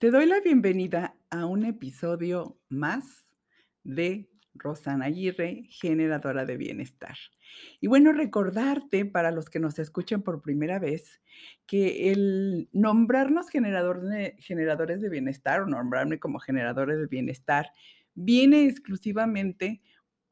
Te doy la bienvenida a un episodio más de Rosana Aguirre, generadora de bienestar. Y bueno, recordarte para los que nos escuchen por primera vez que el nombrarnos generador generadores de bienestar o nombrarme como generadores de bienestar viene exclusivamente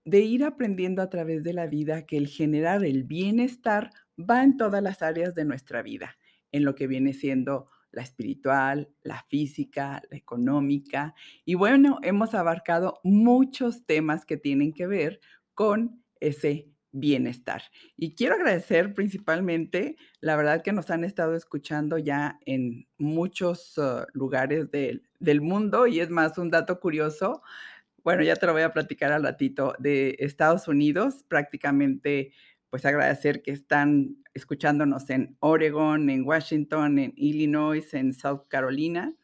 de ir aprendiendo a través de la vida que el generar el bienestar va en todas las áreas de nuestra vida, en lo que viene siendo la espiritual, la física, la económica. Y bueno, hemos abarcado muchos temas que tienen que ver con ese bienestar. Y quiero agradecer principalmente, la verdad que nos han estado escuchando ya en muchos uh, lugares del, del mundo y es más un dato curioso. Bueno, ya te lo voy a platicar al ratito de Estados Unidos, prácticamente pues agradecer que están escuchándonos en Oregon, en Washington, en Illinois, en South Carolina,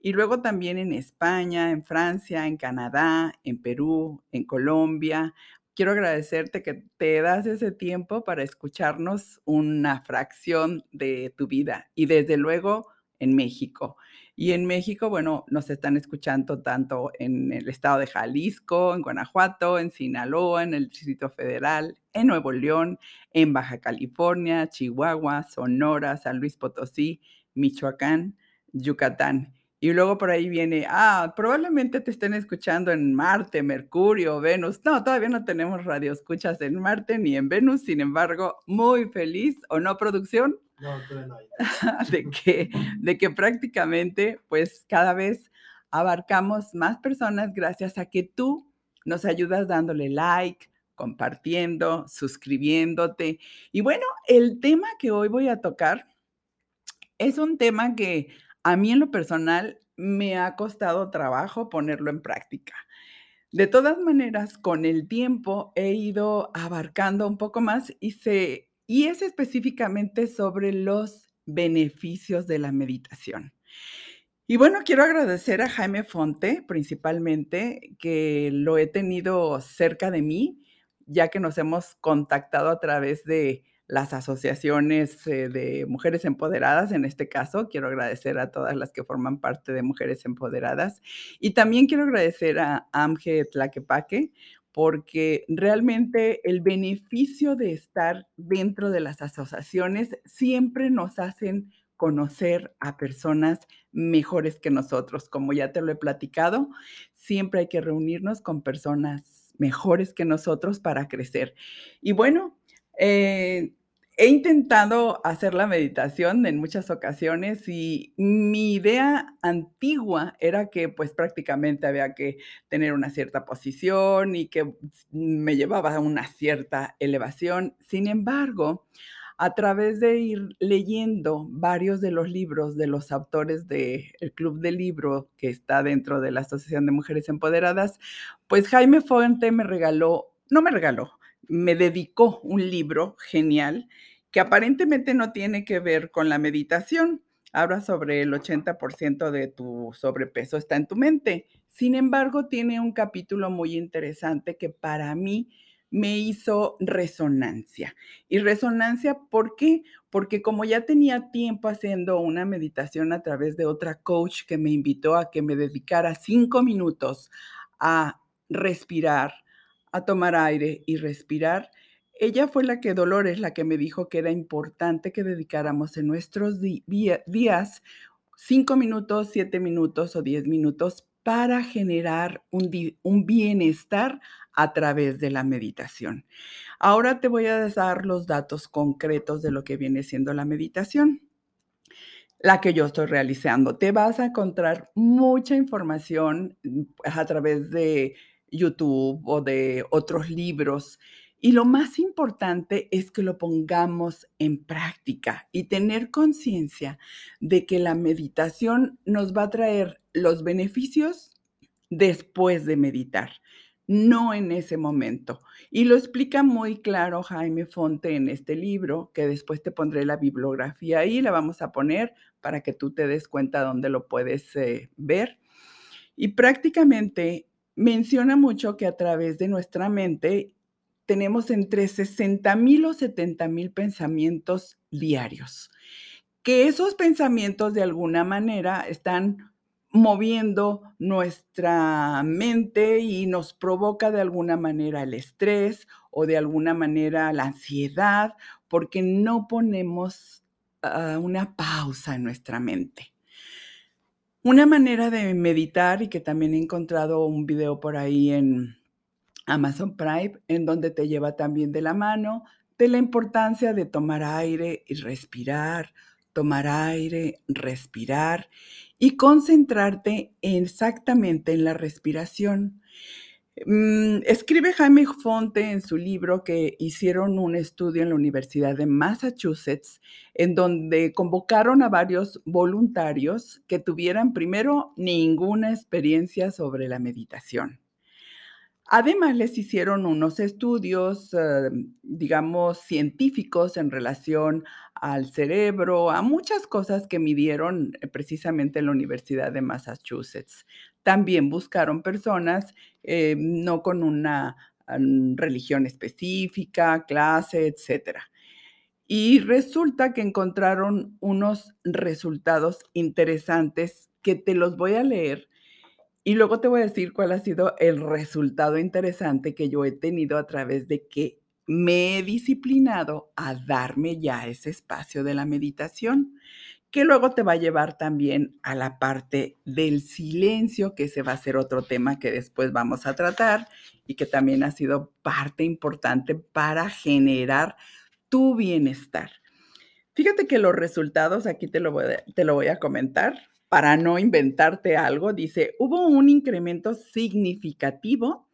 y luego también en España, en Francia, en Canadá, en Perú, en Colombia. Quiero agradecerte que te das ese tiempo para escucharnos una fracción de tu vida y desde luego en México. Y en México, bueno, nos están escuchando tanto en el estado de Jalisco, en Guanajuato, en Sinaloa, en el Distrito Federal, en Nuevo León, en Baja California, Chihuahua, Sonora, San Luis Potosí, Michoacán, Yucatán. Y luego por ahí viene, ah, probablemente te estén escuchando en Marte, Mercurio, Venus. No, todavía no tenemos radio escuchas en Marte ni en Venus, sin embargo, muy feliz o no producción. de, que, de que prácticamente pues cada vez abarcamos más personas gracias a que tú nos ayudas dándole like, compartiendo, suscribiéndote. Y bueno, el tema que hoy voy a tocar es un tema que a mí en lo personal me ha costado trabajo ponerlo en práctica. De todas maneras, con el tiempo he ido abarcando un poco más y se y es específicamente sobre los beneficios de la meditación. Y bueno, quiero agradecer a Jaime Fonte principalmente, que lo he tenido cerca de mí, ya que nos hemos contactado a través de las asociaciones eh, de mujeres empoderadas, en este caso, quiero agradecer a todas las que forman parte de Mujeres Empoderadas. Y también quiero agradecer a Amge Tlaquepaque, porque realmente el beneficio de estar dentro de las asociaciones siempre nos hacen conocer a personas mejores que nosotros. Como ya te lo he platicado, siempre hay que reunirnos con personas mejores que nosotros para crecer. Y bueno, eh, he intentado hacer la meditación en muchas ocasiones y mi idea antigua era que pues prácticamente había que tener una cierta posición y que me llevaba a una cierta elevación. Sin embargo, a través de ir leyendo varios de los libros de los autores del Club del Libro que está dentro de la Asociación de Mujeres Empoderadas, pues Jaime Fuente me regaló, no me regaló, me dedicó un libro genial que aparentemente no tiene que ver con la meditación. Habla sobre el 80% de tu sobrepeso está en tu mente. Sin embargo, tiene un capítulo muy interesante que para mí me hizo resonancia. ¿Y resonancia por qué? Porque como ya tenía tiempo haciendo una meditación a través de otra coach que me invitó a que me dedicara cinco minutos a respirar, a tomar aire y respirar, ella fue la que, Dolores, la que me dijo que era importante que dedicáramos en nuestros días cinco minutos, siete minutos o diez minutos para generar un, un, bienestar a través de la meditación. Ahora te voy a dar los datos concretos de lo que viene siendo la meditación, la que yo estoy realizando. Te vas a encontrar mucha información mm, a través de YouTube o de otros libros y lo más importante es que lo pongamos en práctica y tener conciencia de que la meditación nos va a traer los beneficios después de meditar, no en ese momento. Y lo explica muy claro Jaime Fonte en este libro, que después te pondré la bibliografía ahí, la vamos a poner para que tú te des cuenta dónde lo puedes eh, ver. Y prácticamente menciona mucho que a través de nuestra mente tenemos entre 60 mil o 70 mil pensamientos diarios, que esos pensamientos de alguna manera están moviendo nuestra mente y nos provoca de alguna manera el estrés o de alguna manera la ansiedad porque no ponemos uh, una pausa en nuestra mente. Una manera de meditar y que también he encontrado un video por ahí en Amazon Prime en donde te lleva también de la mano de la importancia de tomar aire y respirar, tomar aire, respirar y concentrarte exactamente en la respiración. Mm, escribe Jaime Fonte en su libro que hicieron un estudio en la Universidad de Massachusetts en donde convocaron a varios voluntarios que tuvieran primero ninguna experiencia sobre la meditación. Además, les hicieron unos estudios, eh, digamos, científicos en relación al cerebro, a muchas cosas que midieron eh, precisamente en la Universidad de Massachusetts. También buscaron personas eh, no con una mm, religión específica, clase, etcétera. Y resulta que encontraron unos resultados interesantes que te los voy a leer y luego te voy a decir cuál ha sido el resultado interesante que yo he tenido a través de que me he disciplinado a darme ya ese espacio de la meditación, que luego te va a llevar también a la parte del silencio, que ese va a ser otro tema que después vamos a tratar y que también ha sido parte importante para generar tu bienestar. Fíjate que los resultados, aquí te lo voy a, te lo voy a comentar, para no inventarte algo, dice, hubo un incremento significativo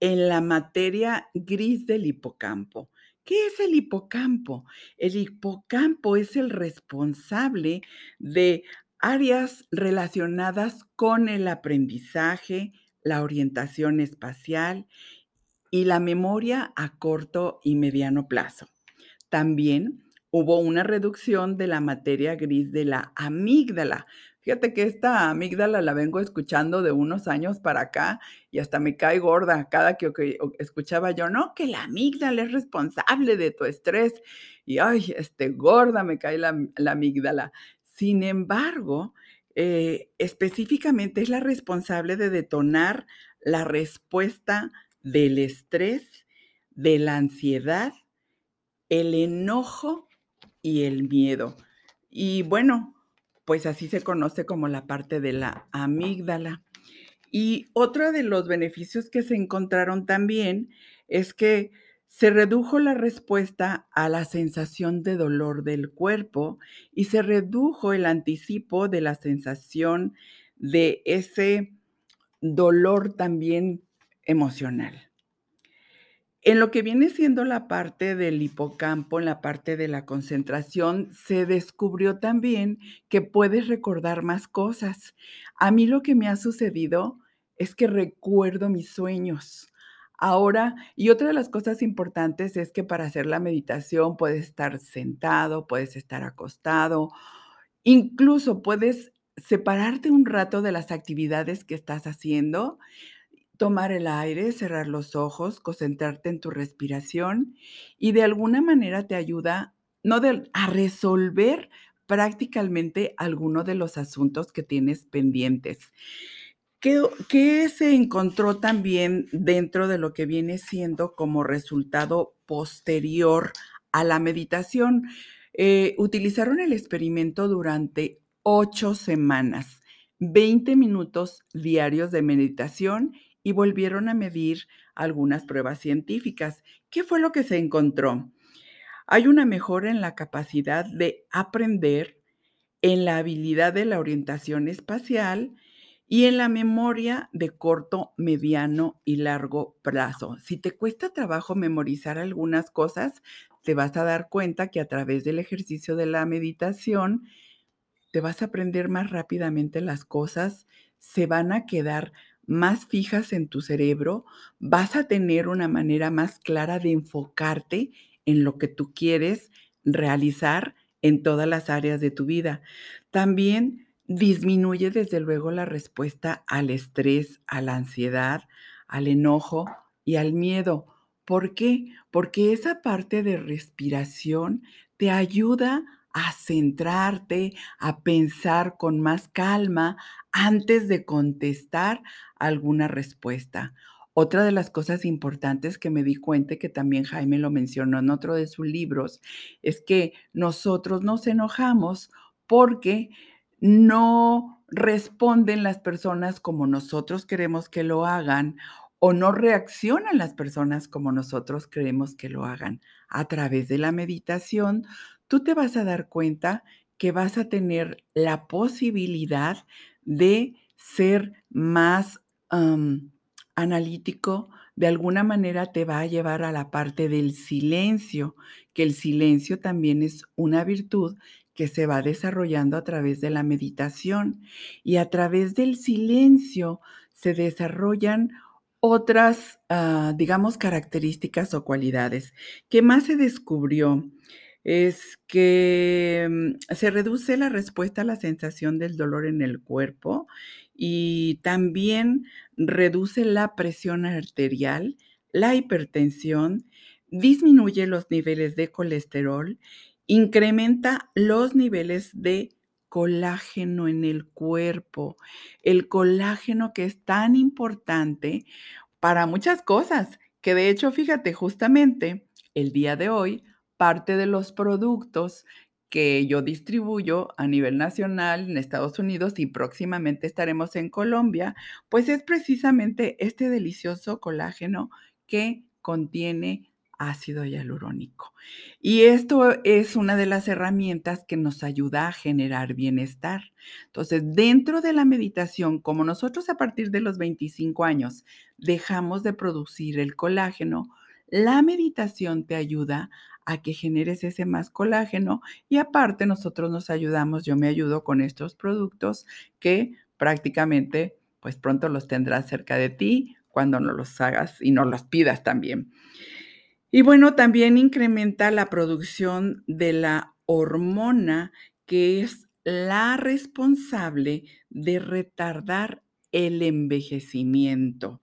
en la materia gris del hipocampo. ¿Qué es el hipocampo? El hipocampo es el responsable de áreas relacionadas con el aprendizaje, la orientación espacial y la memoria a corto y mediano plazo. También hubo una reducción de la materia gris de la amígdala, Fíjate que esta amígdala la vengo escuchando de unos años para acá y hasta me cae gorda cada que, escuchaba yo, no, que la amígdala es responsable de tu estrés. Y ay, este, gorda me cae la, amígdala. Sin embargo, eh, específicamente es la responsable de detonar la respuesta del estrés, de la ansiedad, el enojo y el miedo. Y bueno, pues así se conoce como la parte de la amígdala. Y otro de los beneficios que se encontraron también es que se redujo la respuesta a la sensación de dolor del cuerpo y se redujo el anticipo de la sensación de ese dolor también emocional. En lo que viene siendo la parte del hipocampo, en la parte de la concentración, se descubrió también que puedes recordar más cosas. A mí lo que me ha sucedido es que recuerdo mis sueños. Ahora, y otra de las cosas importantes es que para hacer la meditación puedes estar sentado, puedes estar acostado, incluso puedes separarte un rato de las actividades que estás haciendo tomar el aire, cerrar los ojos, concentrarte en tu respiración y de alguna manera te ayuda no a resolver prácticamente alguno de los asuntos que tienes pendientes. ¿Qué, ¿Qué, se encontró también dentro de lo que viene siendo como resultado posterior a la meditación? Eh, utilizaron el experimento durante ocho semanas, 20 minutos diarios de meditación y volvieron a medir algunas pruebas científicas. ¿Qué fue lo que se encontró? Hay una mejora en la capacidad de aprender, en la habilidad de la orientación espacial y en la memoria de corto, mediano y largo plazo. Si te cuesta trabajo memorizar algunas cosas, te vas a dar cuenta que a través del ejercicio de la meditación te vas a aprender más rápidamente las cosas, se van a quedar más fijas en tu cerebro, vas a tener una manera más clara de enfocarte en lo que tú quieres realizar en todas las áreas de tu vida. También disminuye desde luego la respuesta al estrés, a la ansiedad, al enojo y al miedo. ¿Por qué? Porque esa parte de respiración te ayuda a centrarte, a pensar con más calma antes de contestar alguna respuesta. Otra de las cosas importantes que me di cuenta, que también Jaime lo mencionó en otro de sus libros, es que nosotros nos enojamos porque no responden las personas como nosotros queremos que lo hagan o no reaccionan las personas como nosotros creemos que lo hagan. A través de la meditación, tú te vas a dar cuenta que vas a tener la posibilidad de ser más analítico, de alguna manera te va a llevar a la parte del silencio, que el silencio también es una virtud que se va desarrollando a través de la meditación y a través del silencio se desarrollan otras, ah, digamos, características o cualidades. ¿Qué más se descubrió? Es que mm, se reduce la respuesta a la sensación del dolor en el cuerpo y también reduce la presión arterial, la hipertensión, disminuye los niveles de colesterol, incrementa los niveles de colágeno en el cuerpo. El colágeno que es tan importante para muchas cosas, que de hecho, fíjate, justamente el día de hoy, parte de los productos que yo distribuyo a nivel nacional en Estados Unidos y próximamente estaremos en Colombia, pues es precisamente este delicioso colágeno que contiene ácido hialurónico. Y esto es una de las herramientas que nos ayuda a generar bienestar. Entonces, dentro de la meditación, como nosotros a partir de los 25 años dejamos de producir el colágeno, la meditación te ayuda a que generes ese más colágeno y aparte nosotros nos ayudamos, yo me ayudo con estos productos que prácticamente pues pronto los tendrás cerca de ti cuando no los hagas y no los pidas también. Y bueno, también incrementa la producción de la hormona que es la responsable de retardar el envejecimiento.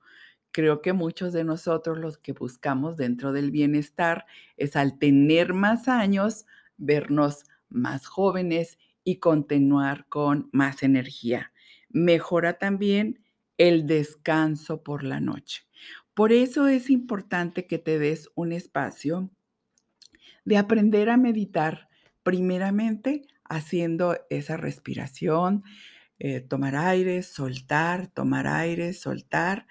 Creo que muchos de nosotros los que buscamos dentro del bienestar es al tener más años, vernos más jóvenes y continuar con más energía. Mejora también el descanso por la noche. Por eso es importante que te des un espacio de aprender a meditar, primeramente haciendo esa respiración, eh, tomar aire, soltar, tomar aire, soltar.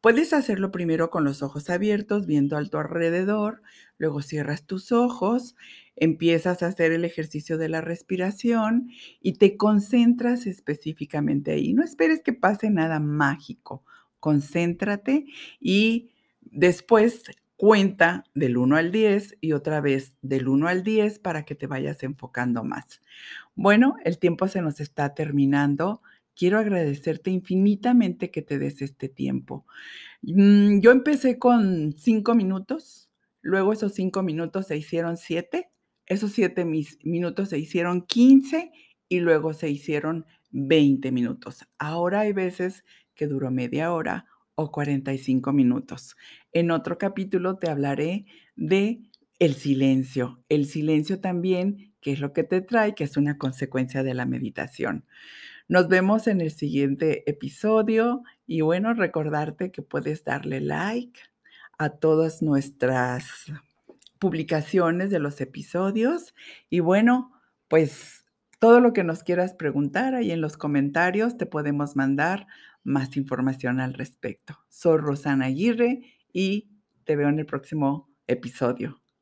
Puedes hacerlo primero con los ojos abiertos, viendo a tu alrededor, luego cierras tus ojos, empiezas a hacer el ejercicio de la respiración y te concentras específicamente ahí. No esperes que pase nada mágico concéntrate y después cuenta del 1 al 10 y otra vez del 1 al 10 para que te vayas enfocando más. Bueno, el tiempo se nos está terminando. Quiero agradecerte infinitamente que te des este tiempo. Mm, yo empecé con 5 minutos, luego esos 5 minutos se hicieron 7, esos 7 minutos se hicieron 15 y luego se hicieron 20 minutos. Ahora hay veces que duró media hora o 45 minutos. En otro capítulo te hablaré de el silencio. El silencio también, que es lo que te trae, que es una consecuencia de la meditación. Nos vemos en el siguiente episodio y bueno, recordarte que puedes darle like a todas nuestras publicaciones de los episodios y bueno, pues todo lo que nos quieras preguntar ahí en los comentarios te podemos mandar más información al respecto. Soy Rosana Aguirre y te veo en el próximo episodio.